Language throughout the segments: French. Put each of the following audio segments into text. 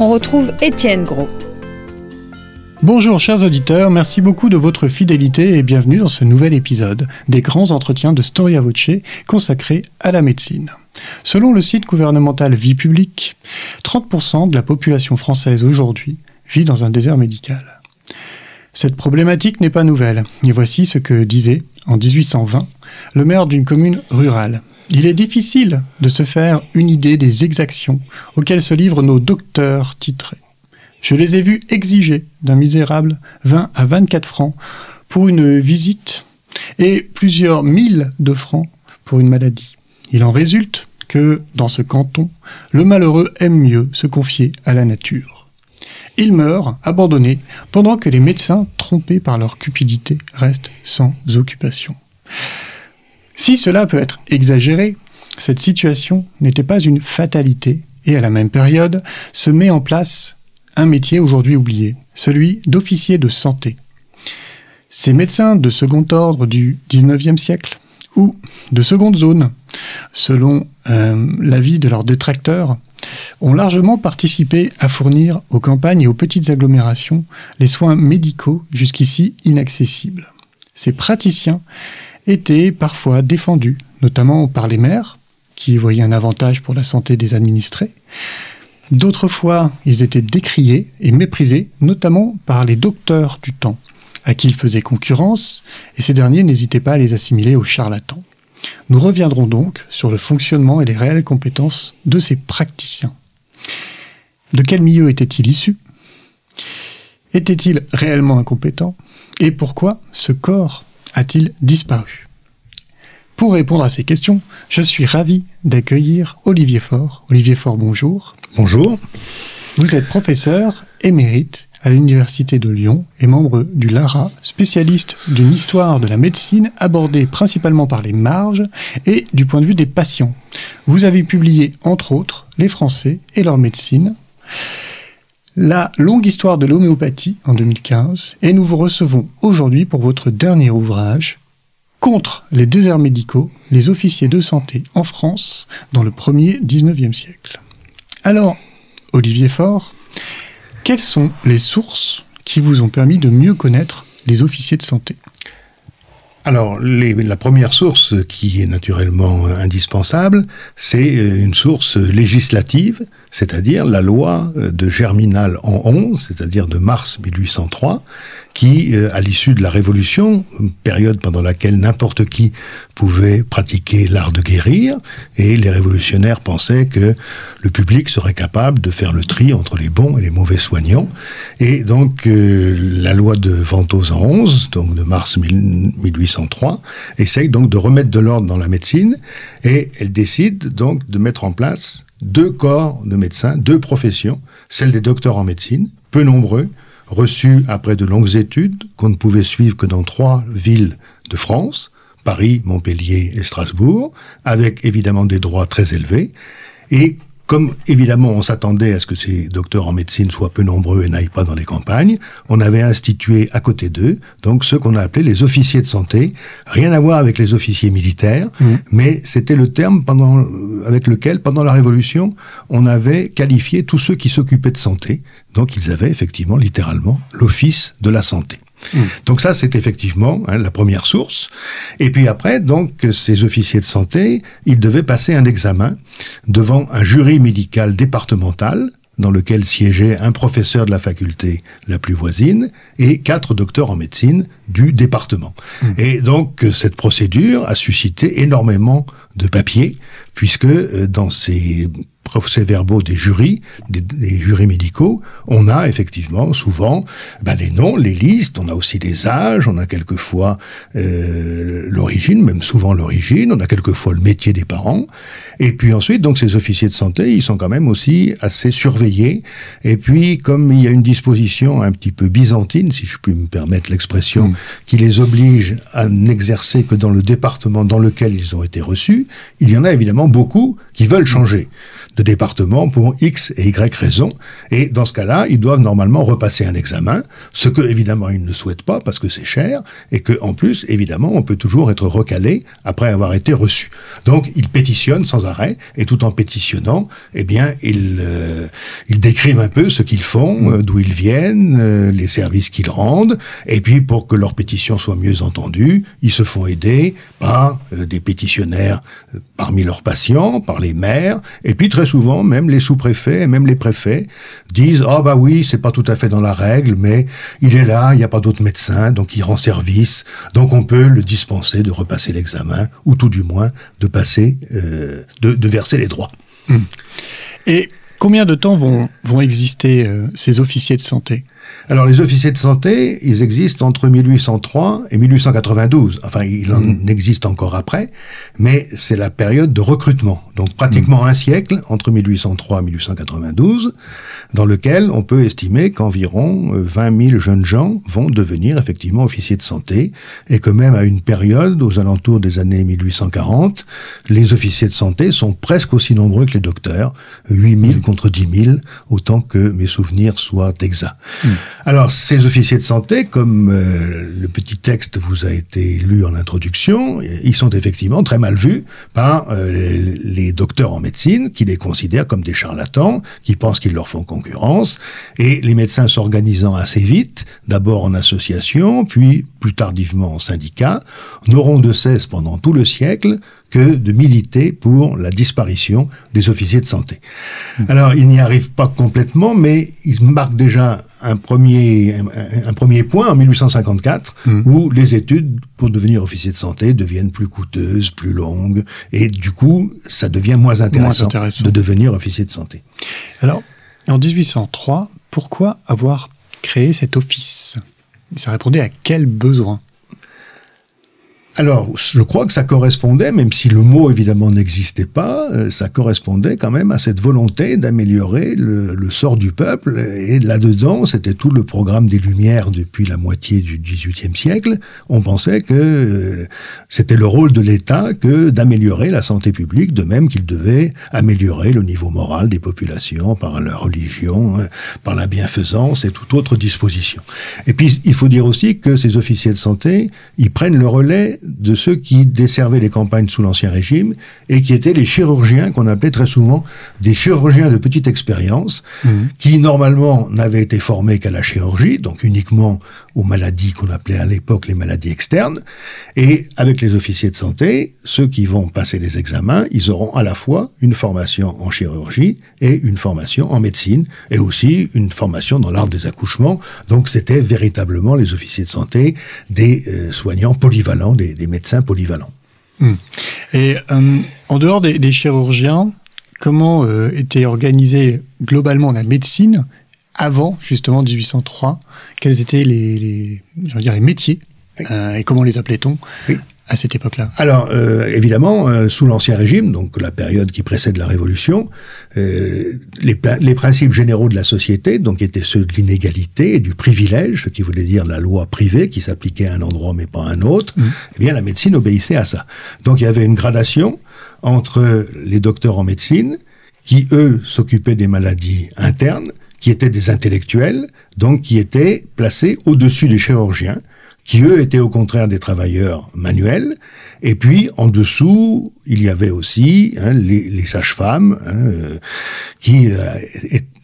On retrouve Étienne Gros. Bonjour chers auditeurs, merci beaucoup de votre fidélité et bienvenue dans ce nouvel épisode des grands entretiens de Storia Voce consacrés à la médecine. Selon le site gouvernemental Vie publique, 30% de la population française aujourd'hui vit dans un désert médical. Cette problématique n'est pas nouvelle, et voici ce que disait, en 1820, le maire d'une commune rurale. Il est difficile de se faire une idée des exactions auxquelles se livrent nos docteurs titrés. Je les ai vus exiger d'un misérable 20 à 24 francs pour une visite et plusieurs mille de francs pour une maladie. Il en résulte que, dans ce canton, le malheureux aime mieux se confier à la nature. Il meurt, abandonné, pendant que les médecins, trompés par leur cupidité, restent sans occupation. Si cela peut être exagéré, cette situation n'était pas une fatalité et à la même période se met en place un métier aujourd'hui oublié, celui d'officier de santé. Ces médecins de second ordre du XIXe siècle ou de seconde zone, selon euh, l'avis de leurs détracteurs, ont largement participé à fournir aux campagnes et aux petites agglomérations les soins médicaux jusqu'ici inaccessibles. Ces praticiens étaient parfois défendus, notamment par les maires, qui voyaient un avantage pour la santé des administrés. D'autres fois, ils étaient décriés et méprisés, notamment par les docteurs du temps, à qui ils faisaient concurrence, et ces derniers n'hésitaient pas à les assimiler aux charlatans. Nous reviendrons donc sur le fonctionnement et les réelles compétences de ces praticiens. De quel milieu étaient-ils issus? Étaient-ils réellement incompétents? Et pourquoi ce corps a-t-il disparu? Pour répondre à ces questions, je suis ravi d'accueillir Olivier Faure. Olivier Faure, bonjour. Bonjour. Vous êtes professeur émérite à l'Université de Lyon et membre du LARA, spécialiste d'une histoire de la médecine abordée principalement par les marges et du point de vue des patients. Vous avez publié, entre autres, Les Français et leur médecine. La longue histoire de l'homéopathie en 2015 et nous vous recevons aujourd'hui pour votre dernier ouvrage Contre les déserts médicaux, les officiers de santé en France dans le premier 19e siècle. Alors, Olivier Faure, quelles sont les sources qui vous ont permis de mieux connaître les officiers de santé? Alors, la première source qui est naturellement indispensable, c'est euh, une source législative, c'est-à-dire la loi de Germinal en 11, c'est-à-dire de mars 1803, qui, euh, à l'issue de la Révolution, période pendant laquelle n'importe qui pouvait pratiquer l'art de guérir, et les révolutionnaires pensaient que le public serait capable de faire le tri entre les bons et les mauvais soignants. Et donc, euh, la loi de Ventose en 11, donc de mars 1803, essaye donc de remettre de l'ordre dans la médecine, et elle décide donc de mettre en place deux corps de médecins, deux professions, celle des docteurs en médecine, peu nombreux, reçus après de longues études qu'on ne pouvait suivre que dans trois villes de France, Paris, Montpellier et Strasbourg, avec évidemment des droits très élevés, et comme évidemment on s'attendait à ce que ces docteurs en médecine soient peu nombreux et n'aillent pas dans les campagnes, on avait institué à côté d'eux donc ceux qu'on a appelés les officiers de santé, rien à voir avec les officiers militaires, mmh. mais c'était le terme pendant, avec lequel pendant la Révolution on avait qualifié tous ceux qui s'occupaient de santé, donc ils avaient effectivement littéralement l'office de la santé. Mmh. Donc ça, c'est effectivement hein, la première source. Et puis après, donc, ces officiers de santé, ils devaient passer un examen devant un jury médical départemental dans lequel siégeait un professeur de la faculté la plus voisine et quatre docteurs en médecine du département. Mmh. Et donc cette procédure a suscité énormément de papiers puisque euh, dans ces procès-verbaux des jurys, des, jurys médicaux, on a effectivement souvent ben, les noms, les listes, on a aussi les âges, on a quelquefois euh, l'origine, même souvent l'origine, on a quelquefois le métier des parents. Et puis ensuite, donc ces officiers de santé, ils sont quand même aussi assez surveillés. Et puis, comme il y a une disposition un petit peu byzantine, si je puis me permettre l'expression, mm. qui les oblige à n'exercer que dans le département dans lequel ils ont été reçus, il y en a évidemment beaucoup qui veulent changer de département pour X et Y raisons. Et dans ce cas-là, ils doivent normalement repasser un examen, ce que évidemment ils ne souhaitent pas parce que c'est cher et que en plus, évidemment, on peut toujours être recalé après avoir été reçu. Donc, ils pétitionnent sans arrêt et tout en pétitionnant, eh bien, ils, euh, ils décrivent un peu ce qu'ils font, euh, d'où ils viennent, euh, les services qu'ils rendent, et puis pour que leur pétition soit mieux entendue, ils se font aider par des pétitionnaires parmi leurs patients, par les maires, et puis très souvent, même les sous-préfets et même les préfets disent ah bah oui, c'est pas tout à fait dans la règle, mais il est là, il n'y a pas d'autres médecins, donc il rend service, donc on peut le dispenser de repasser l'examen ou tout du moins de passer, euh, de, verser les droits. Hum. Et combien de temps vont, vont exister euh, ces officiers de santé? Alors les officiers de santé, ils existent entre 1803 et 1892. Enfin, il en mmh. existe encore après, mais c'est la période de recrutement. Donc pratiquement mmh. un siècle entre 1803 et 1892, dans lequel on peut estimer qu'environ 20 euh, 000 jeunes gens vont devenir effectivement officiers de santé, et que même à une période, aux alentours des années 1840, les officiers de santé sont presque aussi nombreux que les docteurs, 8 000 mmh. contre 10 000, autant que mes souvenirs soient exacts. Alors, ces officiers de santé, comme euh, le petit texte vous a été lu en introduction, ils sont effectivement très mal vus par euh, les docteurs en médecine, qui les considèrent comme des charlatans, qui pensent qu'ils leur font concurrence, et les médecins s'organisant assez vite, d'abord en association, puis plus tardivement en syndicat, n'auront de cesse pendant tout le siècle que de militer pour la disparition des officiers de santé. Alors, il n'y arrive pas complètement, mais il marque déjà un premier, un, premier point en 1854, mmh. où les études pour devenir officier de santé deviennent plus coûteuses, plus longues, et du coup, ça devient moins intéressant, moins intéressant. de devenir officier de santé. Alors, en 1803, pourquoi avoir créé cet office? Ça répondait à quel besoin? Alors, je crois que ça correspondait, même si le mot évidemment n'existait pas, euh, ça correspondait quand même à cette volonté d'améliorer le, sort du peuple. Et là-dedans, c'était tout le programme des Lumières depuis la moitié du XVIIIe siècle. On pensait que euh, c'était le rôle de l'État que d'améliorer la santé publique, de même qu'il devait améliorer le niveau moral des populations par la religion, hein, par la bienfaisance et toute autre disposition. Et puis, il faut dire aussi que ces officiers de santé, ils prennent le relais de ceux qui desservaient les campagnes sous l'Ancien Régime et qui étaient les chirurgiens qu'on appelait très souvent des chirurgiens de petite expérience, mhm. qui normalement n'avaient été formés qu'à la chirurgie, donc uniquement aux maladies qu'on appelait à l'époque les maladies externes. Et avec les officiers de santé, ceux qui vont passer les examens, ils auront à la fois une formation en chirurgie et une formation en médecine, et aussi une formation dans l'art des accouchements. Donc c'était véritablement les officiers de santé des euh, soignants polyvalents, des, médecins polyvalents. Hmm. Et euh, en dehors des, chirurgiens, comment euh, était organisée globalement la médecine avant justement 1803 Quels étaient les, les, dire, les métiers? Euh, et comment les appelait-on? À cette époque-là Alors, euh, évidemment, euh, sous l'Ancien Régime, donc la période qui précède la Révolution, les, les, principes généraux de la société, donc étaient ceux de l'inégalité et du privilège, ce qui voulait dire la loi privée qui s'appliquait à un endroit mais pas à un autre. Mmh. Eh bien, la médecine obéissait à ça. Donc, il y avait une gradation entre les docteurs en médecine, qui eux s'occupaient des maladies internes, qui étaient des intellectuels, donc qui étaient placés au-dessus des chirurgiens, qui eux étaient au contraire des travailleurs manuels. Et puis en dessous, il y avait aussi hein, les, sages-femmes hein, euh, qui euh,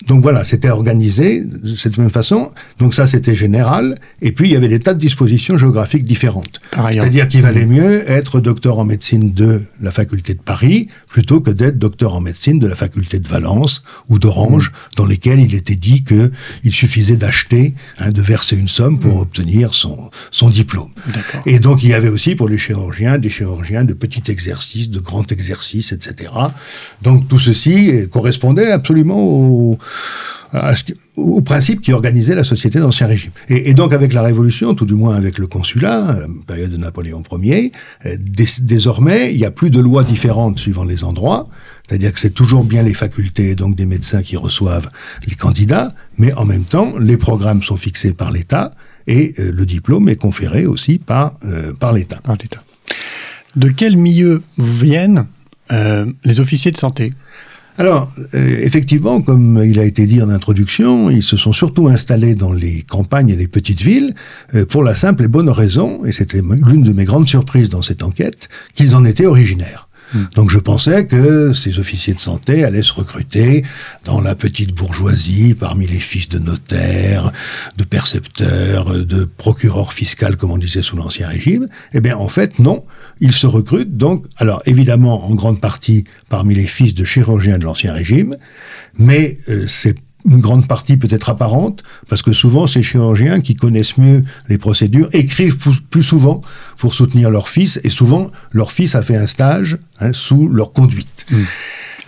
donc voilà, c'était organisé de cette même façon. Donc ça, c'était général. Et puis, il y avait des tas de dispositions géographiques différentes. C'est-à-dire qu'il valait mieux être docteur en médecine de la faculté de Paris plutôt que d'être docteur en médecine de la faculté de Valence ou d'Orange, mmh. dans lesquels il était dit que il suffisait d'acheter, hein, de verser une somme pour mmh. obtenir son, son diplôme. Et donc, il y avait aussi pour les chirurgiens des chirurgiens de petit exercice, de grand exercice, etc. Donc tout ceci correspondait absolument au, au principe qui organisait la société d'Ancien Régime. Et, donc avec la Révolution, tout du moins avec le consulat, la période de Napoléon Ier, euh, désormais, il n'y a plus de lois différentes suivant les endroits, c'est-à-dire que c'est toujours bien les facultés, donc des médecins qui reçoivent les candidats, mais en même temps, les programmes sont fixés par l'État et euh, le diplôme est conféré aussi par, euh, par l'État. De quel milieu viennent les officiers de santé? Alors, euh, effectivement, comme il a été dit en introduction, ils se sont surtout installés dans les campagnes et les petites villes euh, pour la simple et bonne raison, et c'était l'une de mes grandes surprises dans cette enquête, qu'ils en étaient originaires. Hmm. Donc je pensais que ces officiers de santé allaient se recruter dans la petite bourgeoisie, parmi les fils de notaires, de percepteurs, de procureurs fiscaux, comme on disait sous l'Ancien Régime. Eh bien, en fait, non. Ils se recrutent donc, alors évidemment, en grande partie parmi les fils de chirurgiens de l'Ancien Régime, mais euh, c'est une grande partie peut être apparente, parce que souvent ces chirurgiens qui connaissent mieux les procédures écrivent plus souvent pour soutenir leur fils, et souvent leur fils a fait un stage hein, sous leur conduite. Mmh.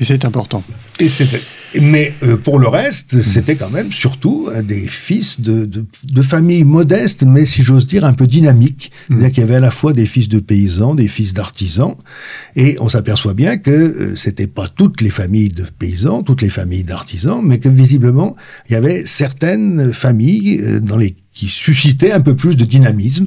Et c'est important. Et c'était mais euh, pour le reste, c'était quand même surtout des fils de, de, de familles modestes, mais si j'ose dire un peu dynamiques. Mm. Il y avait à la fois des fils de paysans, des fils d'artisans, et on s'aperçoit bien que euh, c'était pas toutes les familles de paysans, toutes les familles d'artisans, mais que visiblement il y avait certaines familles euh, dans les qui suscitait un peu plus de dynamisme,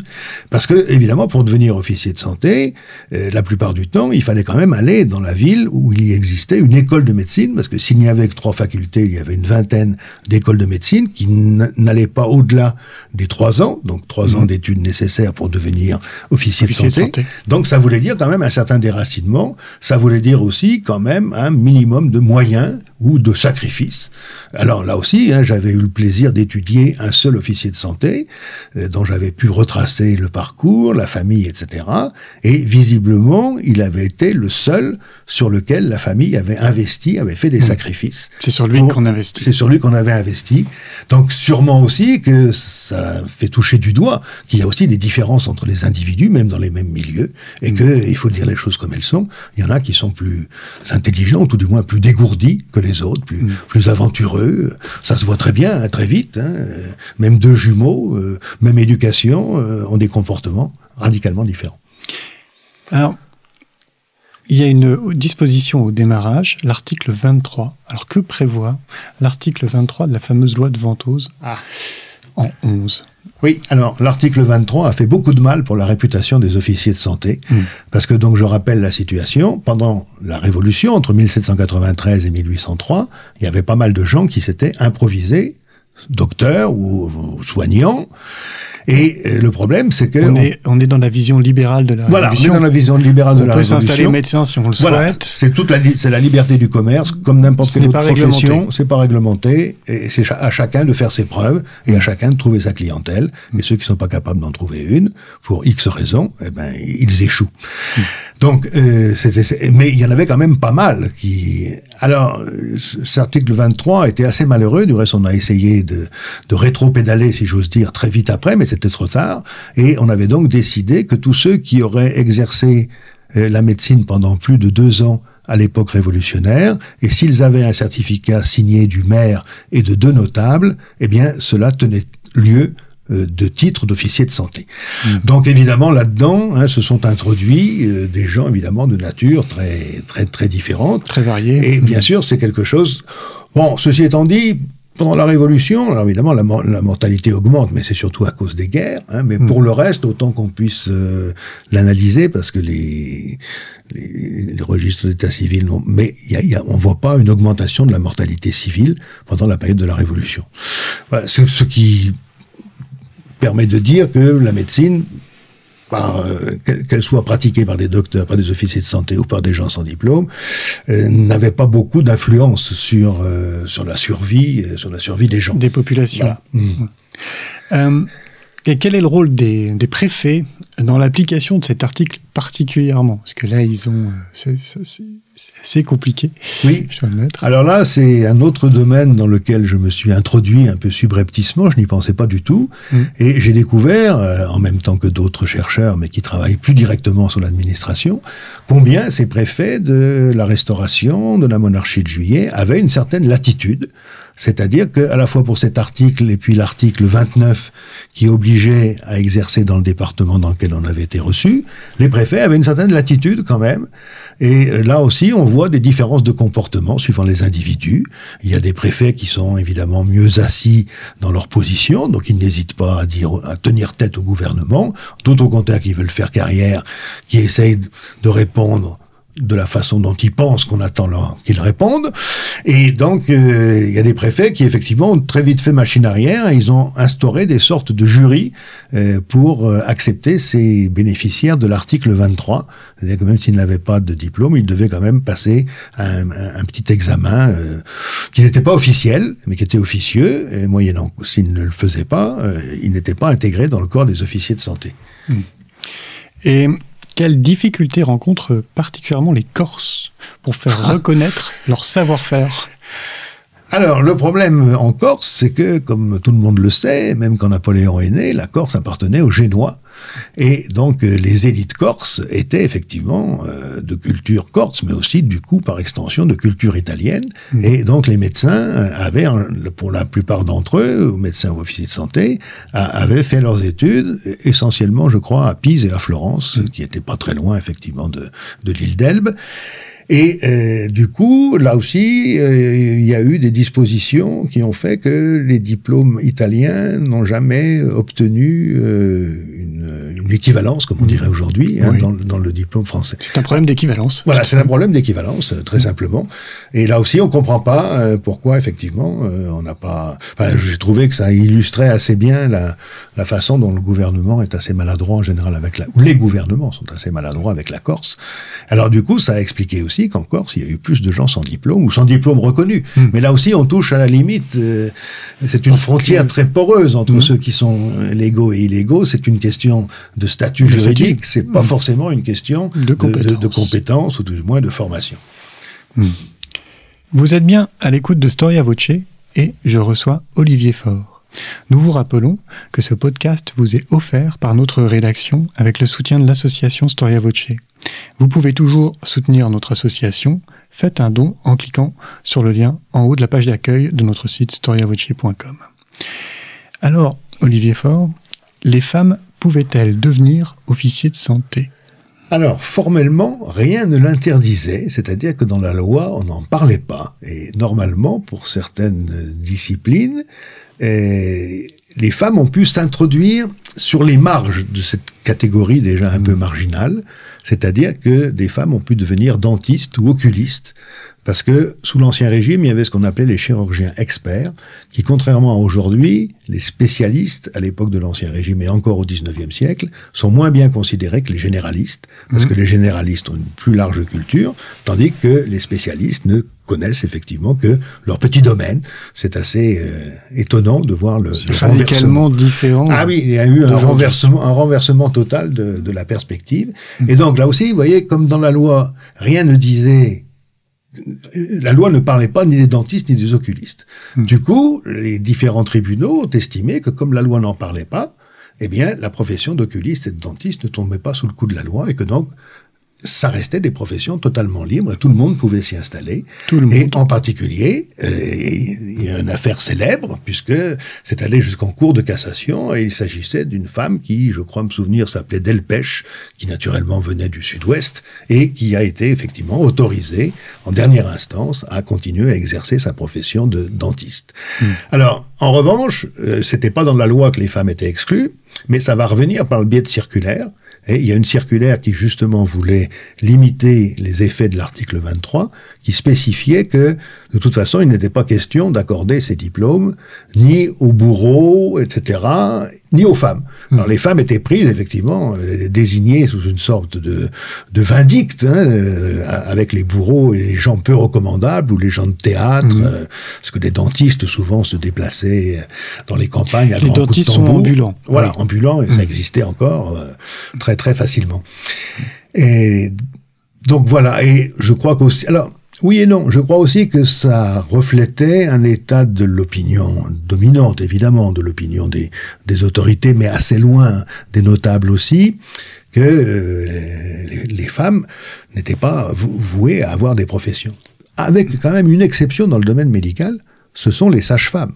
parce que évidemment pour devenir officier de santé, euh, la plupart du temps, il fallait quand même aller dans la ville où il y existait une école de médecine, parce que s'il n'y avait que trois facultés, il y avait une vingtaine d'écoles de médecine qui n'allaient pas au-delà des trois ans, donc trois ans mmh. d'études nécessaires pour devenir officier, de, santé. Donc ça voulait dire quand même un certain déracinement, ça voulait dire aussi quand même un minimum de moyens ou de sacrifices. Alors là aussi, hein, j'avais eu le plaisir d'étudier un seul officier de santé euh, dont j'avais pu retracer le parcours, la famille, etc. Et visiblement, il avait été le seul sur lequel la famille avait investi, avait fait des mmh. sacrifices. C'est sur lui qu'on investit. C'est sur lui qu'on avait investi. Donc sûrement aussi que ça fait toucher du doigt qu'il y a aussi des différences entre les individus, même dans les mêmes milieux, et mmh. que il faut dire les choses comme elles sont. Il y en a qui sont plus intelligents, ou du moins plus dégourdis que les autres, plus, mmh. plus aventureux. Ça se voit très bien, hein, très vite. Hein. Même deux jumeaux euh, même éducation, euh, ont des comportements radicalement différents. Alors, il y a une disposition au démarrage, l'article 23. Alors, que prévoit l'article 23 de la fameuse loi de Ventose ah. en 11 oui, alors l'article 23 a fait beaucoup de mal pour la réputation des officiers de santé, hmm. parce que donc je rappelle la situation, pendant la Révolution, entre 1793 et 1803, il y avait pas mal de gens qui s'étaient improvisés docteur ou, soignant. Et euh, le problème, c'est que on est, on est dans la vision libérale de la voilà, révolution. on est dans la vision libérale de la révolution. On peut s'installer médecin si on le souhaite. C'est toute la, c'est la liberté du commerce, comme n'importe quelle autre profession. C'est pas réglementé, et c'est à chacun de faire ses preuves et à chacun de trouver sa clientèle. Et ceux qui sont pas capables d'en trouver une, pour X raisons, eh ben ils échouent. Donc, euh, mais il y en avait quand même pas mal qui. Alors, cet article 23 était assez malheureux. Du reste, on a essayé de, de rétro-pédaler, si j'ose dire, très vite après, mais c'était trop tard. Et on avait donc décidé que tous ceux qui auraient exercé euh, la médecine pendant plus de deux ans à l'époque révolutionnaire, et s'ils avaient un certificat signé du maire et de deux notables, eh bien, cela tenait lieu euh, de titre d'officier de santé. Mmh. Donc évidemment là-dedans hein, se sont introduits euh, des gens évidemment de nature très très très différente, très variée. Et bien mmh. sûr c'est quelque chose. Bon, ceci étant dit, pendant la Révolution, alors évidemment la, mortalité augmente, mais c'est surtout à cause des guerres. Hein, mais pour mmh. le reste, autant qu'on puisse euh, l'analyser, parce que les, les, registres d'état civil, mais y a, y a, on voit pas une augmentation de la mortalité civile pendant la période de la Révolution. Voilà, ce, ce qui permet de dire que la médecine, euh, qu'elle soit pratiquée par des docteurs, par des officiers de santé ou par des gens sans diplôme, euh, n'avait pas beaucoup d'influence sur euh, sur la survie, sur la survie des gens. Des populations. Mmh. Et quel est le rôle des, préfets dans l'application de cet article particulièrement? Parce que là, ils ont, c'est assez compliqué. Oui. Je dois admettre. Alors là, c'est un autre domaine dans lequel je me suis introduit un peu subrepticement. Je n'y pensais pas du tout, mm. et j'ai découvert, euh, en même temps que d'autres chercheurs, mais qui travaillent plus directement sur l'administration, combien ces préfets de la Restauration, de la monarchie de Juillet avaient une certaine latitude c'est-à-dire qu'à la fois pour cet article et puis l'article 29 qui obligeait à exercer dans le département dans lequel on avait été reçu, les préfets avaient une certaine latitude quand même. Et là aussi, on voit des différences de comportement suivant les individus. Il y a des préfets qui sont évidemment mieux assis dans leur position, donc ils n'hésitent pas à dire, à tenir tête au gouvernement. D'autres au contraire qui veulent faire carrière, qui essayent de répondre de la façon dont ils pensent qu'on attend qu'ils répondent. Et donc, euh, il y a des préfets qui, effectivement, ont très vite fait machine arrière. ils ont instauré des sortes de jurys euh, pour euh, accepter ces bénéficiaires de l'article 23. C'est-à-dire que même s'ils n'avaient pas de diplôme, ils devaient quand même passer un, un, petit examen qui n'était pas officiel, mais qui était officieux. Et moyennant, s'ils ne le faisaient pas, ils n'étaient pas intégrés dans le corps des officiers de santé. Et quelles difficultés rencontrent particulièrement les Corses pour faire reconnaître leur savoir-faire? Alors, le problème en Corse, c'est que, comme tout le monde le sait, même quand Napoléon est né, la Corse appartenait aux Génois. Et donc, euh, les élites corses étaient effectivement euh, de culture corse, mais aussi, du coup, par extension, de culture italienne. Mmh. Et donc, les médecins euh, avaient, pour la plupart d'entre eux, médecins ou officiers de santé, avaient fait leurs études, essentiellement, je crois, à Pise et à Florence, mmh. qui n'étaient pas très loin, effectivement, de, de l'île d'Elbe. Et euh, du coup, là aussi, euh, il y a eu des dispositions qui ont fait que les diplômes italiens n'ont jamais obtenu euh, une, une, équivalence, comme on dirait aujourd'hui, hein, dans, dans, le diplôme français. C'est un problème d'équivalence. Voilà, c'est un problème d'équivalence, très simplement. Et là aussi, on comprend pas pourquoi, effectivement, on n'a pas... Enfin, j'ai trouvé que ça illustrait assez bien la, la façon dont le gouvernement est assez maladroit en général avec la... ou les gouvernements sont assez maladroits avec la Corse. Alors du coup, ça a expliqué aussi qu'en Corse, il y a eu plus de gens sans diplôme ou sans diplôme reconnu. Hmm. Mais là aussi, on touche à la limite. Euh, c'est une frontière très poreuse entre hmm. ceux qui sont légaux et illégaux. C'est une question de statut juridique. C'est pas hmm. forcément une question de, compétence. ou du moins de formation. Vous êtes bien à l'écoute de Storia Voce et je reçois Olivier Faure. Nous vous rappelons que ce podcast vous est offert par notre rédaction avec le soutien de l'association Storia Voce. Vous pouvez toujours soutenir notre association. Faites un don en cliquant sur le lien en haut de la page d'accueil de notre site storiavoce.com. Alors, Olivier Faure, les femmes pouvaient-elles devenir officiers de santé? Alors, formellement, rien ne l'interdisait, c'est-à-dire que dans la loi, on n'en parlait pas. Et normalement, pour certaines disciplines, eh, les femmes ont pu s'introduire sur les marges de cette catégorie déjà un peu marginale, c'est-à-dire que des femmes ont pu devenir dentistes ou oculistes, parce que sous l'Ancien Régime, il y avait ce qu'on appelait les chirurgiens experts, qui, contrairement à aujourd'hui, les spécialistes à l'époque de l'Ancien Régime et encore au XIXe siècle, sont moins bien considérés que les généralistes, parce mmh. que les généralistes ont une plus large culture, tandis que les spécialistes ne connaissent effectivement que leur petit domaine. C'est assez euh, étonnant de voir le, radicalement différent. Ah oui, il y a eu un renversement, un renversement total de, de la perspective. Mmh. Et donc là aussi, vous voyez, comme dans la loi, rien ne disait la loi ne parlait pas ni des dentistes ni des oculistes. Hmm. Du coup, les différents tribunaux ont estimé que comme la loi n'en parlait pas, eh bien, la profession d'oculiste et de dentiste ne tombait pas sous le coup de la loi et que donc ça restait des professions totalement libres, tout le monde pouvait s'y installer. Tout le monde. Et en particulier, euh, il y a une affaire célèbre, puisque c'est allé jusqu'en cours de cassation, et il s'agissait d'une femme qui, je crois me souvenir, s'appelait Delpech, qui naturellement venait du sud-ouest, et qui a été effectivement autorisée, en dernière instance, à continuer à exercer sa profession de dentiste. Hmm. Alors, en revanche, euh, c'était pas dans la loi que les femmes étaient exclues, mais ça va revenir par le biais de circulaires, et il y a une circulaire qui justement voulait limiter les effets de l'article 23, qui spécifiait que de toute façon il n'était pas question d'accorder ces diplômes ni aux bourreaux, etc., ni aux femmes. Alors les femmes étaient prises effectivement euh, désignées sous une sorte de, de vindicte, hein, euh, avec les bourreaux et les gens peu recommandables ou les gens de théâtre, euh, parce que les dentistes souvent se déplaçaient dans les campagnes. À les de dentistes sont ambulants. Voilà, Oui. ambulants, et ça existait encore euh, très très facilement. Et donc voilà, et je crois qu'aussi, alors oui et non, je crois aussi que ça reflétait un état de l'opinion dominante, évidemment, de l'opinion des, des autorités, mais assez loin des notables aussi, que euh, les, les femmes n'étaient pas vou- vouées à avoir des professions. Avec quand même une exception dans le domaine médical, ce sont les sages-femmes.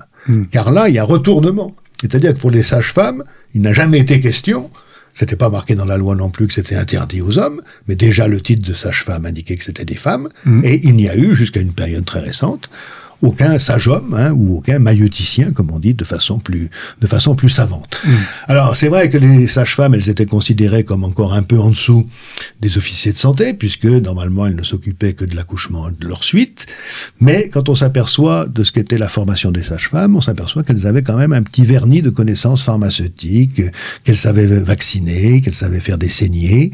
Car là, il y a retournement. C'est-à-dire que pour les sages-femmes, il n'a jamais été question c'était pas marqué dans la loi non plus que c'était interdit aux hommes, mais déjà le titre de sage-femme indiquait que c'était des femmes, et il n'y a eu, jusqu'à une période très récente, aucun sage-homme hein, ou aucun maïoticien, comme on dit, de façon plus, de façon plus savante. Alors c'est vrai que les sages-femmes, elles étaient considérées comme encore un peu en dessous des officiers de santé, puisque normalement elles ne s'occupaient que de l'accouchement et de leur suite. Mais quand on s'aperçoit de ce qu'était la formation des sages-femmes, on s'aperçoit qu'elles avaient quand même un petit vernis de connaissances pharmaceutiques, qu'elles savaient vacciner, qu'elles savaient faire des saignées.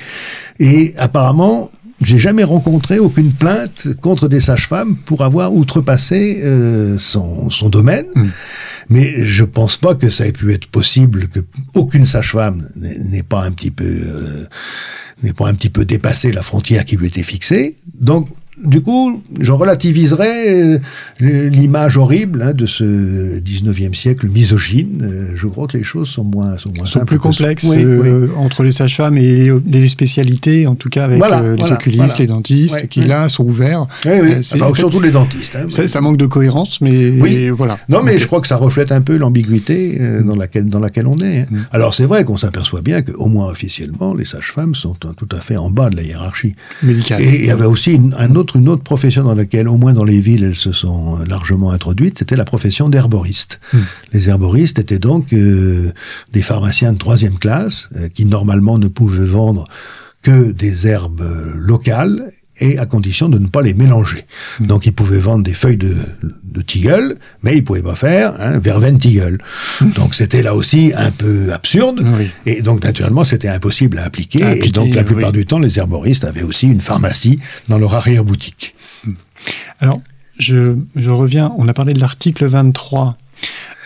Et apparemment, j'ai jamais rencontré aucune plainte contre des sages-femmes pour avoir outrepassé euh, son, son domaine. Mais je pense pas que ça ait pu être possible que aucune sage-femme n'ait pas un petit peu euh, n'ait pas un petit peu dépassé la frontière qui lui était fixée. Donc du coup, je relativiserais euh, l'image horrible hein, de ce 19e siècle misogyne. Euh, je crois que les choses sont moins sont moins sont simples plus complexes Oui, oui. euh, entre les sages-femmes et les, spécialités, en tout cas avec Voilà, euh, les voilà, oculistes, voilà. les dentistes, qui là sont ouverts. Euh, Enfin, surtout les dentistes. hein, ça, manque de cohérence, mais Oui. voilà. Non, mais je crois que ça reflète un peu l'ambiguïté dans, laquelle, dans laquelle on est. hein. Mm. Alors, c'est vrai qu'on s'aperçoit bien qu'au moins officiellement, les sages-femmes sont tout à fait en bas de la hiérarchie. médical. Et il y avait aussi une, un autre, une autre profession dans laquelle, au moins dans les villes, elles se sont euh, largement introduites, c'était la profession d'herboriste. Hmm. Les herboristes étaient donc euh, des pharmaciens de troisième classe euh, qui normalement ne pouvaient vendre que des herbes locales et à condition de ne pas les mélanger. Donc ils pouvaient vendre des feuilles de, de tilleul, mais ils pouvaient pas faire hein, verveine tilleul. Donc c'était là aussi un peu absurde. Oui. Et donc naturellement c'était impossible à appliquer. À et donc la plupart oui. du temps les herboristes avaient aussi une pharmacie dans leur arrière-boutique. Alors, je, je reviens, on a parlé de l'article 23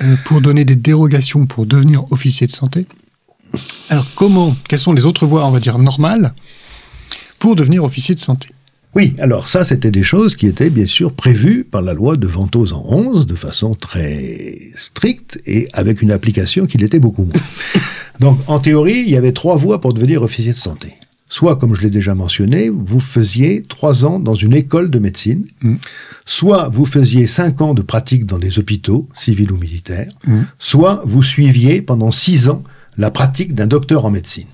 euh, pour donner des dérogations pour devenir officier de santé. Alors, comment, quelles sont les autres voies, on va dire, normales pour devenir officier de santé? Oui, alors ça, c'était des choses qui étaient bien sûr prévues par la loi de Ventose en 11 de façon très stricte et avec une application qui l'était beaucoup moins. Donc, en théorie, il y avait trois voies pour devenir officier de santé. Soit, comme je l'ai déjà mentionné, vous faisiez trois ans dans une école de médecine, soit vous faisiez cinq ans de pratique dans les hôpitaux, civils ou militaires, soit vous suiviez pendant six ans la pratique d'un docteur en médecine.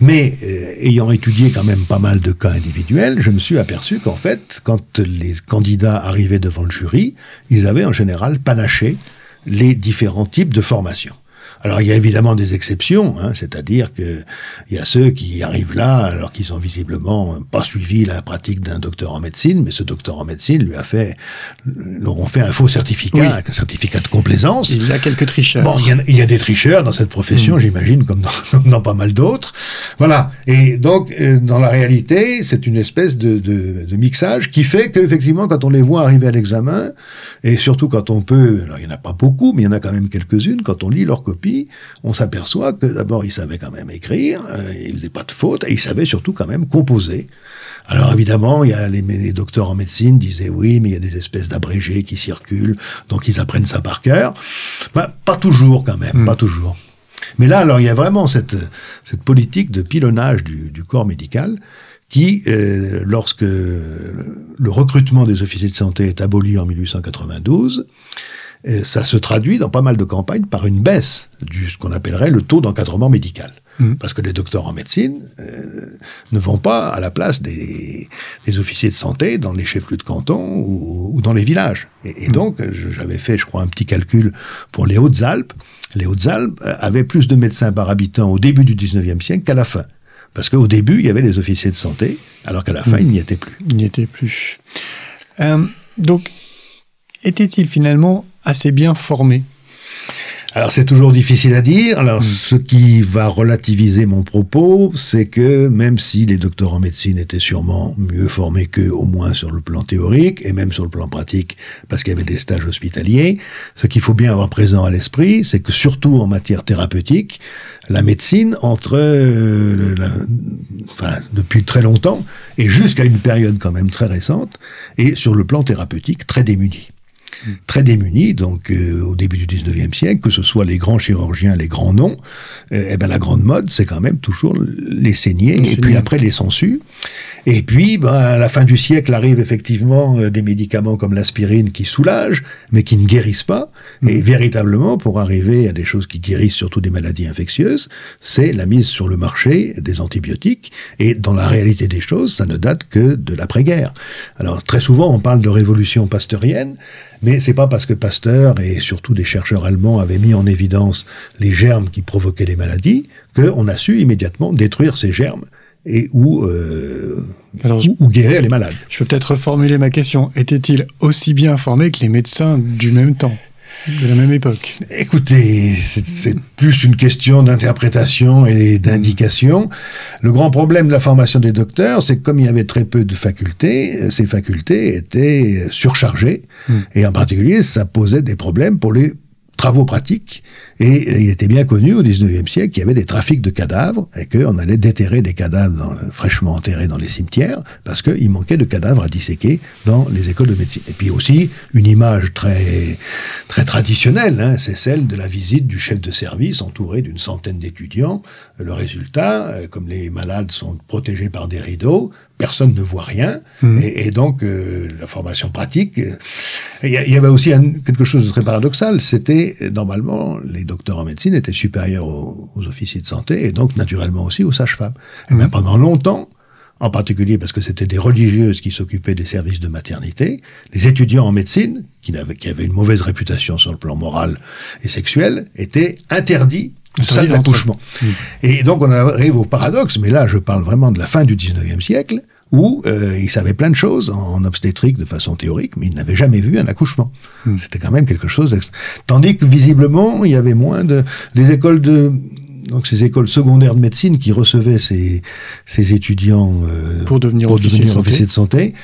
Mais euh, ayant étudié quand même pas mal de cas individuels, je me suis aperçu qu'en fait, quand les candidats arrivaient devant le jury, ils avaient en général panaché les différents types de formations. Alors il y a évidemment des exceptions, hein, c'est-à-dire que il y a ceux qui arrivent là alors qu'ils ont visiblement pas suivi la pratique d'un docteur en médecine, mais ce docteur en médecine lui a fait, leur ont fait un faux certificat, Oui. un certificat de complaisance. Il y a quelques tricheurs. Bon, il y, a, il y a des tricheurs dans cette profession, j'imagine, comme dans, comme dans pas mal d'autres. Voilà. Et donc, euh, dans la réalité, c'est une espèce de, de, de mixage qui fait qu'effectivement, quand on les voit arriver à l'examen, et surtout quand on peut, alors il n'y en a pas beaucoup, mais il y en a quand même quelques-unes, quand on lit leurs on s'aperçoit que d'abord, ils savaient quand même écrire, euh, ils faisaient pas de fautes, et ils savaient surtout quand même composer. Alors évidemment, il y a les, les docteurs en médecine disaient oui, mais il y a des espèces d'abrégés qui circulent, donc ils apprennent ça par cœur. Ben, pas toujours quand même, pas toujours. Mais là, alors, il y a vraiment cette, cette politique de pilonnage du, du corps médical qui, euh, lorsque le recrutement des officiers de santé est aboli en 1892, ça se traduit dans pas mal de campagnes par une baisse du ce qu'on appellerait le taux d'encadrement médical. Parce que les docteurs en médecine euh, ne vont pas à la place des, des officiers de santé dans les chefs-lieux de canton ou, ou dans les villages. Et, et donc, j'avais fait, je crois, un petit calcul pour les Hautes-Alpes. Les Hautes-Alpes euh, avaient plus de médecins par habitant au début du 19e siècle qu'à la fin. Parce qu'au début, il y avait les officiers de santé, alors qu'à la fin, il n'y était plus. Il n'y était plus. Euh, donc, était-il finalement assez bien formé alors c'est toujours difficile à dire. Alors hmm. ce qui va relativiser mon propos, c'est que même si les docteurs en médecine étaient sûrement mieux formés qu'eux, au moins sur le plan théorique et même sur le plan pratique, parce qu'il y avait des stages hospitaliers, ce qu'il faut bien avoir présent à l'esprit, c'est que surtout en matière thérapeutique, la médecine entre euh, enfin, depuis très longtemps et jusqu'à une période quand même très récente, est sur le plan thérapeutique très démunie très démunis, donc euh, au début du 19e siècle, que ce soit les grands chirurgiens, les grands noms, euh, eh ben, la grande mode, c'est quand même toujours les saignées, et puis après les sangsues. Et puis, ben, à la fin du siècle arrivent effectivement euh, des médicaments comme l'aspirine qui soulagent, mais qui ne guérissent pas. Mm. Et véritablement, pour arriver à des choses qui guérissent surtout des maladies infectieuses, c'est la mise sur le marché des antibiotiques. Et dans la réalité des choses, ça ne date que de l'après-guerre. Alors, très souvent, on parle de révolution pasteurienne. Mais c'est pas parce que Pasteur et surtout des chercheurs allemands avaient mis en évidence les germes qui provoquaient les maladies qu'on a su immédiatement détruire ces germes et où, euh, ou, guérir les malades. Je peux peut-être reformuler ma question. Était-il aussi bien informé que les médecins du même temps de la même époque? Écoutez, c'est plus une question d'interprétation et d'indication. Le grand problème de la formation des docteurs, c'est que comme il y avait très peu de facultés, ces facultés étaient surchargées, hmm. et en particulier, ça posait des problèmes pour les travaux pratiques. Et il était bien connu au 19e siècle qu'il y avait des trafics de cadavres et qu'on allait déterrer des cadavres fraîchement enterrés dans les cimetières parce qu'il manquait de cadavres à disséquer dans les écoles de médecine. Et puis aussi, une image très, très traditionnelle, hein, c'est celle de la visite du chef de service entouré d'une centaine d'étudiants. Le résultat, euh, comme les malades sont protégés par des rideaux, personne ne voit rien. Mmh. Et, donc, euh, la formation pratique, euh, il y, avait aussi quelque chose de très paradoxal. C'était, normalement, les docteurs en médecine étaient supérieurs aux, officiers de santé et donc, naturellement aussi, aux sages-femmes. Et bien, mmh. pendant longtemps, en particulier parce que c'était des religieuses qui s'occupaient des services de maternité, les étudiants en médecine, qui avaient, qui avaient une mauvaise réputation sur le plan moral et sexuel, étaient interdits salle d'accouchement. Mmh. Et donc on arrive au paradoxe, mais là je parle vraiment de la fin du 19e siècle, où euh, il savait plein de choses en, obstétrique de façon théorique, mais il n'avait jamais vu un accouchement. Hmm. C'était quand même quelque chose. Tandis que visiblement, il y avait moins de les écoles de donc ces écoles secondaires de médecine qui recevaient ces, ces étudiants euh, pour devenir, officiers, de santé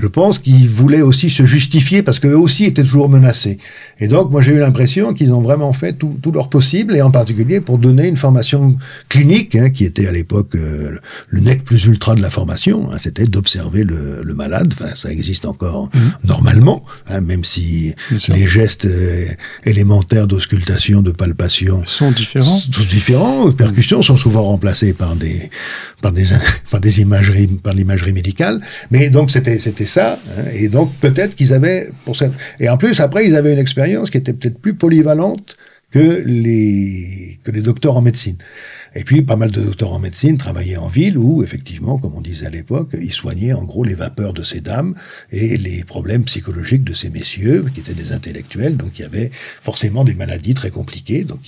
je pense qu'ils voulaient aussi se justifier parce qu'eux aussi étaient toujours menacés. Et donc, moi, j'ai eu l'impression qu'ils ont vraiment fait tout, tout, leur possible, et en particulier pour donner une formation clinique, hein, qui était à l'époque le, nec plus ultra de la formation. Hein, C'était d'observer le, le, malade. Enfin, ça existe encore mhm. normalement, hein, même si les gestes euh, élémentaires d'auscultation, de palpation sont différents. Sont différents. Les percussions sont souvent remplacées par des par des par des imageries par l'imagerie médicale. Mais donc c'était c'était ça. Hein, et donc peut-être qu'ils avaient pour ça. Et en plus après ils avaient une expérience qui était peut-être plus polyvalente que les que les docteurs en médecine. Et puis pas mal de docteurs en médecine travaillaient en ville où effectivement, comme on disait à l'époque, ils soignaient en gros les vapeurs de ces dames et les problèmes psychologiques de ces messieurs qui étaient des intellectuels. Donc il y avait forcément des maladies très compliquées. Donc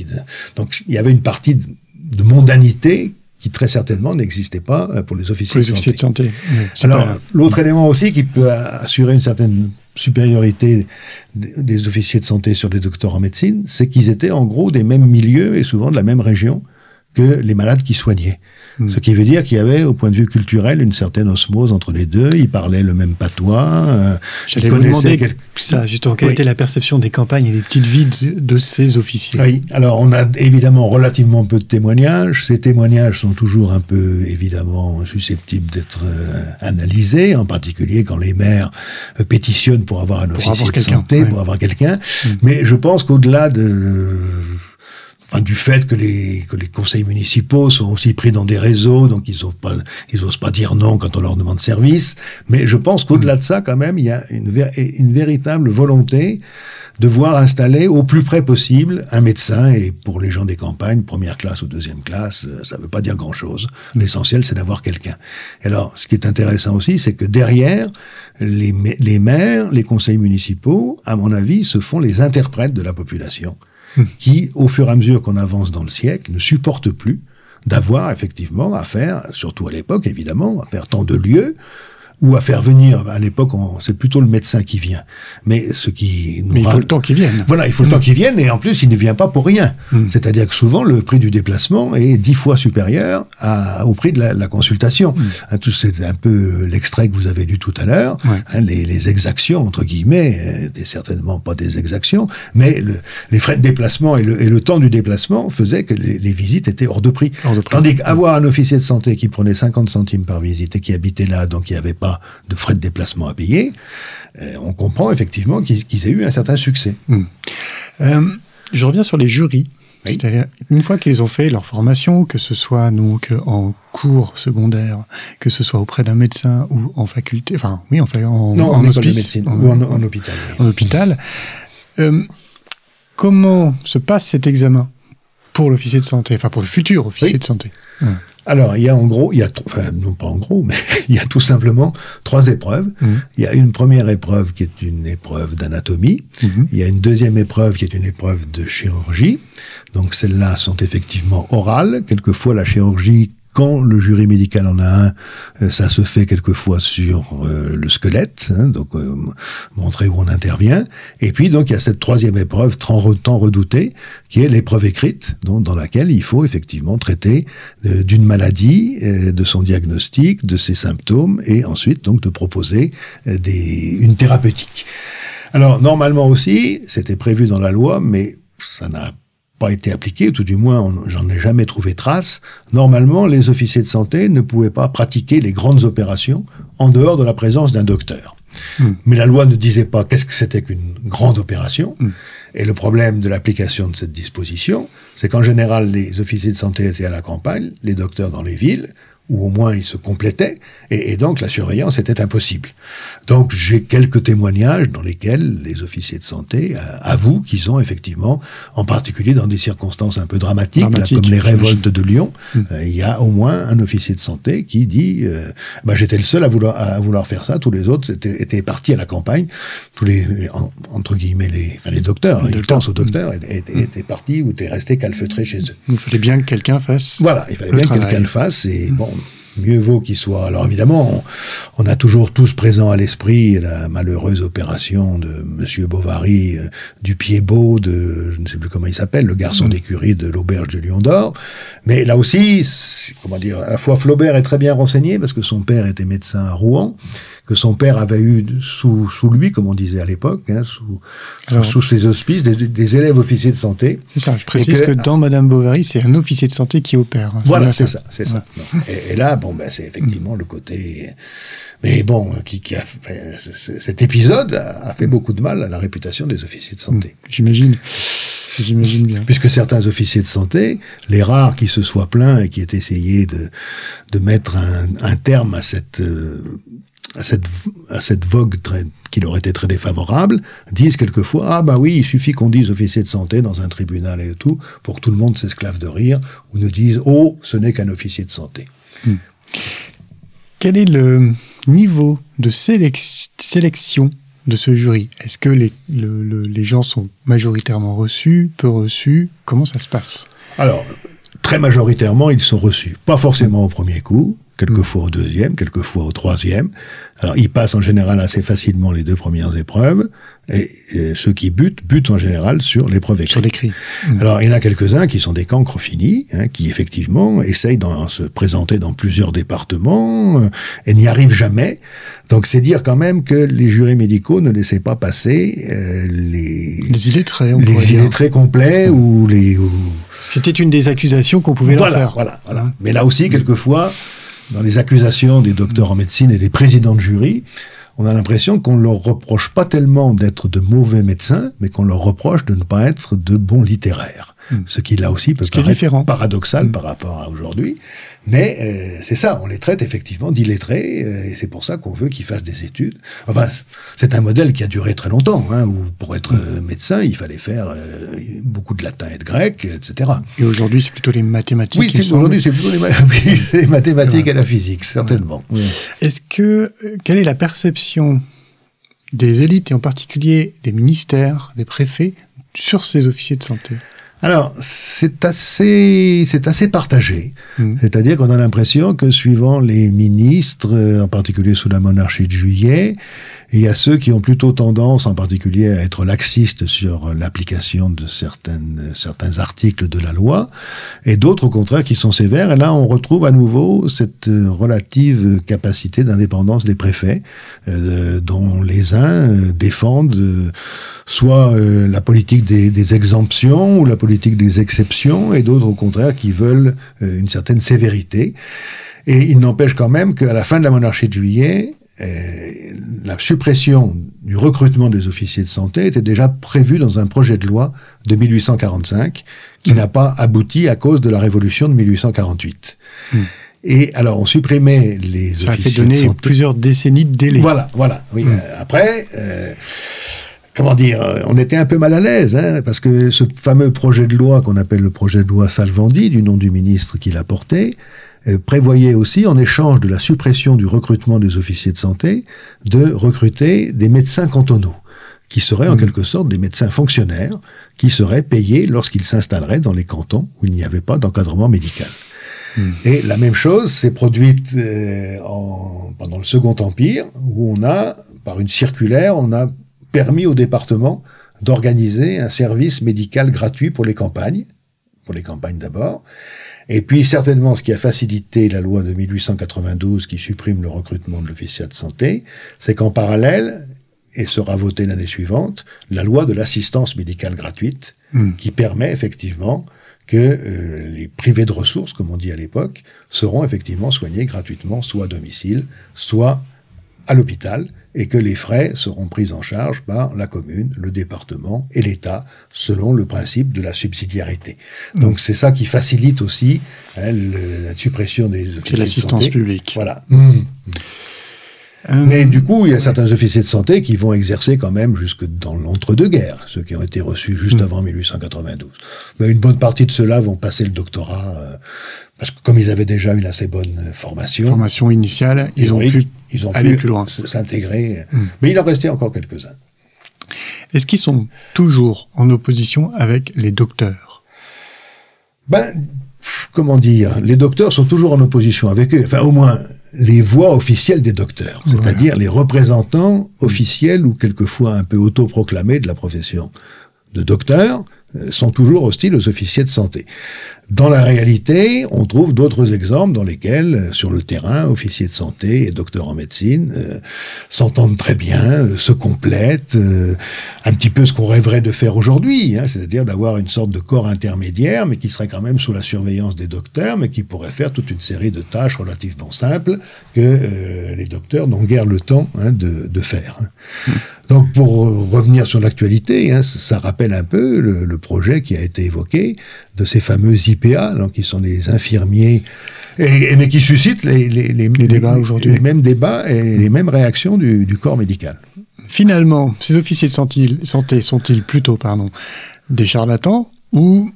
donc il y avait une partie de mondanité qui très certainement n'existait pas euh, pour les officiers, de santé. Alors, l'autre élément aussi qui peut assurer une certaine supériorité des officiers de santé sur les docteurs en médecine, c'est qu'ils étaient en gros des mêmes milieux et souvent de la même région que les malades qui soignaient. Hmm. Ce qui veut dire qu'il y avait, au point de vue culturel, une certaine osmose entre les deux. Ils parlaient le même patois. Euh, J'allais vous demander ça, justement, quelle était la perception des campagnes et des petites villes de, ces officiers Oui, alors on a évidemment relativement peu de témoignages. Ces témoignages sont toujours un peu, évidemment, susceptibles d'être euh, analysés, en particulier quand les maires euh, pétitionnent pour avoir un officier de santé, pour avoir quelqu'un. Hmm. Mais je pense qu'au-delà de enfin, du fait que les, que les conseils municipaux sont aussi pris dans des réseaux, donc ils n'osent pas, pas dire non quand on leur demande service. Mais je pense qu'au-delà de ça, quand même, il y a une, une véritable volonté de voir installer au plus près possible un médecin. Et pour les gens des campagnes, première classe ou deuxième classe, euh, ça ne veut pas dire grand-chose. L'essentiel, c'est d'avoir quelqu'un. Alors, ce qui est intéressant aussi, c'est que derrière, les, les maires, les conseils municipaux, à mon avis, se font les interprètes de la population qui, au fur et à mesure qu'on avance dans le siècle, ne supporte plus d'avoir effectivement à faire, surtout à l'époque évidemment, à faire tant de lieux ou à faire venir. À l'époque, c'est plutôt le médecin qui vient. Mais ce qui Mais il faut le temps qu'il vienne. Voilà, il faut le Mm. temps qu'il vienne, et en plus, il ne vient pas pour rien. Mm. C'est-à-dire que souvent, le prix du déplacement est dix fois supérieur à- au prix de la, la consultation. Hein, tout c'est un peu l'extrait que vous avez lu tout à l'heure. Mm. Ouais. Hein, les, les exactions entre guillemets, euh, n'étaient certainement pas des exactions, mais le- les frais de déplacement et le, et le temps du déplacement faisaient que les, les visites étaient hors de prix. Hors de prix. Tandis qu'avoir un officier de santé qui prenait 50 centimes par visite et qui habitait là, donc il n'y avait pas de frais de déplacement à payer, euh, on comprend effectivement qu'ils aient eu un certain succès. Euh, je reviens sur les jurys. Oui. C'est-à-dire, une fois qu'ils ont fait leur formation, que ce soit donc en cours secondaire, que ce soit auprès d'un médecin ou en faculté, enfin, oui, en, en, non, en, hospice, médecine en- ou en, hôpital. en hôpital, euh, comment se passe cet examen pour l'officier de santé, enfin pour le futur officier Oui. de santé? Alors, il y a en gros, il y a, enfin, non pas en gros, mais il y a tout simplement trois épreuves. Mhm. Il y a une première épreuve qui est une épreuve d'anatomie. Mhm. Il y a une deuxième épreuve qui est une épreuve de chirurgie. Donc celles-là sont effectivement orales. Quelquefois, la chirurgie, quand le jury médical en a un, euh, ça se fait quelquefois sur euh, le squelette, hein, donc euh, montrer où on intervient. Et puis donc il y a cette troisième épreuve tant, re- tant redoutée, qui est l'épreuve écrite, donc, dans laquelle il faut effectivement traiter euh, d'une maladie, de son diagnostic, de ses symptômes, et ensuite donc de proposer des, une thérapeutique. Alors normalement aussi, c'était prévu dans la loi, mais ça n'a pas été appliqué, ou tout du moins j'en ai jamais trouvé trace. Normalement, les officiers de santé ne pouvaient pas pratiquer les grandes opérations en dehors de la présence d'un docteur. Hmm. Mais la loi ne disait pas qu'est-ce que c'était qu'une grande opération. Hmm. Et le problème de l'application de cette disposition, c'est qu'en général, les officiers de santé étaient à la campagne, les docteurs dans les villes, ou au moins ils se complétaient, et, et donc la surveillance était impossible. Donc j'ai quelques témoignages dans lesquels les officiers de santé euh, avouent qu'ils ont effectivement, en particulier dans des circonstances un peu dramatiques, là, comme les révoltes de Lyon, Mm. euh, il y a au moins un officier de santé qui dit euh, bah, j'étais le seul à vouloir, à vouloir faire ça, tous les autres étaient, étaient partis à la campagne, tous les en- entre guillemets les, enfin, les docteurs, Les ils docteurs. pensent aux docteurs, étaient, étaient- étaient partis ou étaient restés calfeutrés chez eux. Il fallait bien que quelqu'un fasse. Voilà, il fallait bien que quelqu'un le fasse et bon, mieux vaut qu'il soit. Alors évidemment, on, on a toujours tous présent à l'esprit la malheureuse opération de Monsieur Bovary euh, du pied beau de, je ne sais plus comment il s'appelle, le garçon Mm. d'écurie de l'auberge de Lion d'Or. Mais là aussi, comment dire, à la fois Flaubert est très bien renseigné parce que son père était médecin à Rouen, que son père avait eu sous, sous lui, comme on disait à l'époque, hein, sous, sous- Alors- sous ses auspices, des, des élèves officiers de santé. C'est ça, je précise que- que, dans Madame Bovary, c'est un officier de santé qui opère. hein, Voilà, c'est ça, c'est ça. Et, et là, bon, ben, c'est effectivement le côté. Mais bon, qui, qui a fait, cet épisode a, a fait beaucoup de mal à la réputation des officiers de santé. J'imagine. J'imagine bien. Puisque certains officiers de santé, les rares qui se soient plaints et qui aient essayé de, de mettre un, un terme à cette, euh, à cette, à cette vogue très, qui leur était très défavorable, disent quelquefois Ah, bah oui, il suffit qu'on dise officier de santé dans un tribunal et tout, pour que tout le monde s'esclave de rire, ou ne dise Oh, ce n'est qu'un officier de santé. Quel est le niveau de sélec- sélection de ce jury? Est-ce que les, le- le- les gens sont majoritairement reçus, peu reçus? Comment ça se passe? Alors, très majoritairement, ils sont reçus. Pas forcément au premier coup, quelquefois au deuxième, quelquefois au troisième. Alors, ils passent en général assez facilement les deux premières épreuves, et, et ceux qui butent, butent en général sur l'épreuve écrite. sur l'écrit Alors, il y en a quelques-uns qui sont des cancres finis, hein, qui effectivement essayent de se présenter dans plusieurs départements euh, et n'y arrivent jamais. Donc, c'est dire quand même que les jurys médicaux ne laissaient pas passer euh, les, Les illettrés, on les illettrés complets ou les... ou- C'était une des accusations qu'on pouvait voilà, leur faire. Voilà, voilà. Mais là aussi, quelquefois, dans les accusations des docteurs en médecine et des présidents de jury, on a l'impression qu'on leur reproche pas tellement d'être de mauvais médecins, mais qu'on leur reproche de ne pas être de bons littéraires. Mm. Ce qui là aussi peut Ce paraître différent. paradoxal Mm. par rapport à aujourd'hui. Mais euh, c'est ça, on les traite effectivement d'illettrés, euh, et c'est pour ça qu'on veut qu'ils fassent des études. Enfin, c'est un modèle qui a duré très longtemps, hein, où pour être euh, médecin, il fallait faire beaucoup de latin et de grec, etc. Et aujourd'hui, c'est plutôt les mathématiques. Oui, aujourd'hui, c'est plutôt les, ma- oui, c'est les mathématiques et la physique, certainement. Est-ce que quelle est la perception des élites et en particulier des ministères, des préfets sur ces officiers de santé? Alors, c'est assez, c'est assez partagé. Mm. C'est-à-dire qu'on a l'impression que suivant les ministres, euh, en particulier sous la monarchie de Juillet, il y a ceux qui ont plutôt tendance, en particulier, à être laxistes sur l'application de certains articles de la loi, et d'autres, au contraire, qui sont sévères. Et là, on retrouve à nouveau cette relative capacité d'indépendance des préfets, euh, dont les uns euh, défendent euh, soit la politique des, des exemptions ou la politique des exceptions, et d'autres, au contraire, qui veulent une certaine sévérité. Et il n'empêche quand même qu'à la fin de la monarchie de juillet, euh, la suppression du recrutement des officiers de santé était déjà prévue dans un projet de loi de 1845 qui Mm. n'a pas abouti à cause de la révolution de 1848. Mm. Et alors on supprimait les Ça a fait de donner santé. plusieurs décennies de délai. Voilà, voilà. Oui. Mm. euh, après, euh, comment dire, on était un peu mal à l'aise, hein, parce que ce fameux projet de loi qu'on appelle le projet de loi Salvandi, du nom du ministre qui l'a porté, prévoyait aussi, en échange de la suppression du recrutement des officiers de santé, de recruter des médecins cantonaux, qui seraient en Mm. quelque sorte des médecins fonctionnaires, qui seraient payés lorsqu'ils s'installeraient dans les cantons où il n'y avait pas d'encadrement médical. Mm. Et la même chose s'est produite euh, en, pendant le Second Empire, où on a, par une circulaire, on a permis au département d'organiser un service médical gratuit pour les campagnes, pour les campagnes d'abord. Et puis certainement ce qui a facilité la loi de 1892 qui supprime le recrutement de l'officier de santé, c'est qu'en parallèle, et sera votée l'année suivante, la loi de l'assistance médicale gratuite, Mm. qui permet effectivement que euh, les privés de ressources, comme on dit à l'époque, seront effectivement soignés gratuitement, soit à domicile, soit à l'hôpital, et que les frais seront pris en charge par la commune, le département et l'État, selon le principe de la subsidiarité. Mm. Donc c'est ça qui facilite aussi hein, le- la suppression des officiers C'est de l'assistance santé. publique. Voilà. Euh, Mais du coup, il y a certains officiers de santé qui vont exercer quand même jusque dans l'entre-deux-guerres, ceux qui ont été reçus juste Mm. avant 1892. Mais une bonne partie de ceux-là vont passer le doctorat, euh, parce que comme ils avaient déjà une assez bonne formation, formation initiale, ils ont théorique, pu ils ont aller pu plus loin. s'intégrer. Mm. Mais il en restait encore quelques-uns. Est-ce qu'ils sont toujours en opposition avec les docteurs? Ben, comment dire, les docteurs sont toujours en opposition avec eux. Enfin, au moins, les voix officielles des docteurs, Voilà. c'est-à-dire les représentants officiels ou quelquefois un peu autoproclamés de la profession de docteur, euh, sont toujours hostiles aux officiers de santé. Dans la réalité, on trouve d'autres exemples dans lesquels, euh, sur le terrain, officiers de santé et docteurs en médecine euh, s'entendent très bien, euh, se complètent, un petit peu ce qu'on rêverait de faire aujourd'hui, hein, c'est-à-dire d'avoir une sorte de corps intermédiaire, mais qui serait quand même sous la surveillance des docteurs, mais qui pourrait faire toute une série de tâches relativement simples que les docteurs n'ont guère le temps hein, de, faire. Donc pour revenir sur l'actualité, hein, ça, rappelle un peu le projet qui a été évoqué de ces fameux IPA, donc qui sont les infirmiers, et, et- mais qui suscitent les, les, les, débats aujourd'hui. les mêmes débats et les mêmes réactions du, du corps médical. Finalement, ces officiers de santé, sont-ils plutôt pardon, des charlatans ou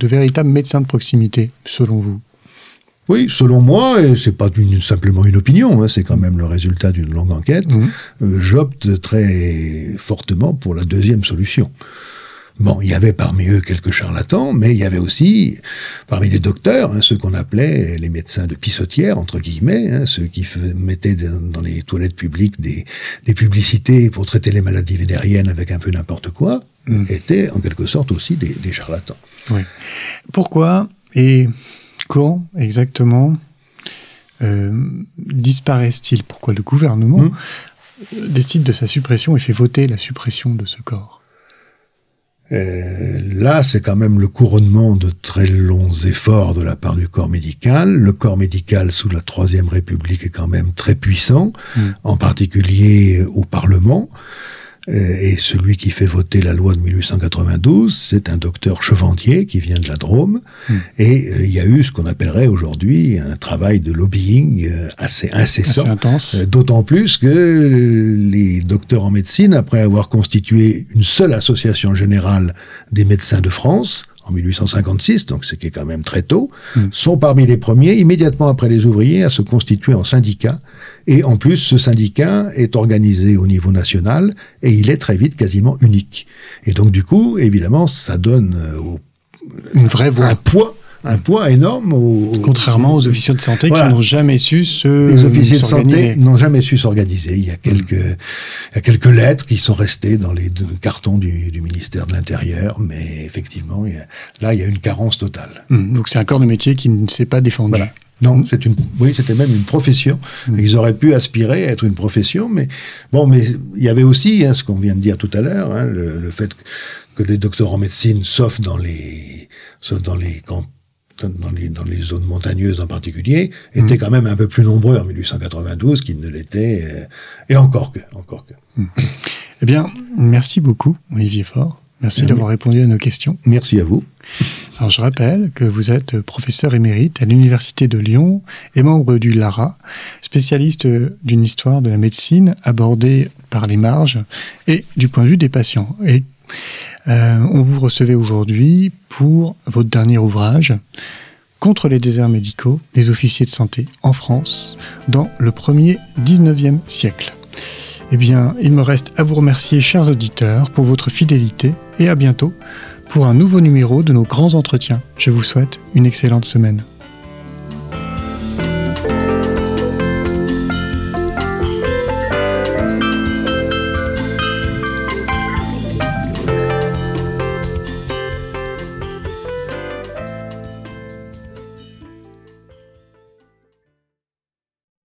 de véritables médecins de proximité, selon vous? Oui, selon moi, et c'est pas une- simplement une opinion, hein, c'est quand même le résultat d'une longue enquête, Mhm. euh, j'opte très fortement pour la deuxième solution. Bon, il y avait parmi eux quelques charlatans, mais il y avait aussi, parmi les docteurs, hein, ceux qu'on appelait les médecins de pissotière, entre guillemets, hein, ceux qui mettaient dans les toilettes publiques des, des publicités pour traiter les maladies vénériennes avec un peu n'importe quoi, Mm. étaient en quelque sorte aussi des, des charlatans. Oui. Pourquoi et quand exactement euh, disparaissent-ils? Pourquoi le gouvernement Mm. euh, décide de sa suppression et fait voter la suppression de ce corps? Euh, là, c'est quand même le couronnement de très longs efforts de la part du corps médical. Le corps médical sous la Troisième République est quand même très puissant, Mm. en particulier au Parlement. Euh, Et celui qui fait voter la loi de 1892, c'est un docteur Chevandier qui vient de la Drôme. Mm. Et euh, il y a eu ce qu'on appellerait aujourd'hui un travail de lobbying euh, assez incessant. assez intense. D'autant plus que les docteurs en médecine, après avoir constitué une seule association générale des médecins de France, en 1856, donc ce qui est quand même très tôt, Mm. sont parmi les premiers, immédiatement après les ouvriers, à se constituer en syndicat. Et en plus, ce syndicat est organisé au niveau national et il est très vite quasiment unique. Et donc, du coup, évidemment, ça donne euh, une vraie voix. un poids un poids énorme. Contrairement aux officiers de santé qui n'ont jamais su se Les officiers de santé n'ont jamais su s'organiser. Il y a quelques, il y a quelques lettres qui sont restées dans les cartons du, du ministère de l'Intérieur, mais effectivement, il y a, là, il y a une carence totale. Hum, donc c'est un corps de métier qui ne s'est pas défendu. Voilà. Non, c'est une, oui, c'était même une profession. Ils auraient pu aspirer à être une profession, mais bon, mais il y avait aussi hein, ce qu'on vient de dire tout à l'heure, hein, le, le, fait que les docteurs en médecine, sauf dans les, sauf dans les camps dans les, dans les zones montagneuses en particulier, mmh. étaient quand même un peu plus nombreux en 1892 qu'ils ne l'étaient, euh, et encore que, encore que. Mmh. Eh bien, merci beaucoup, Olivier Faure. Merci d'avoir répondu à nos questions. Merci à vous. Alors, je rappelle que vous êtes professeur émérite à l'Université de Lyon et membre du LARA, spécialiste d'une histoire de la médecine abordée par les marges et du point de vue des patients. Et euh, on vous recevait aujourd'hui pour votre dernier ouvrage, Contre les déserts médicaux, les officiers de santé en France, dans le premier 19e siècle. Eh bien, il me reste à vous remercier, chers auditeurs, pour votre fidélité et à bientôt pour un nouveau numéro de nos grands entretiens. Je vous souhaite une excellente semaine.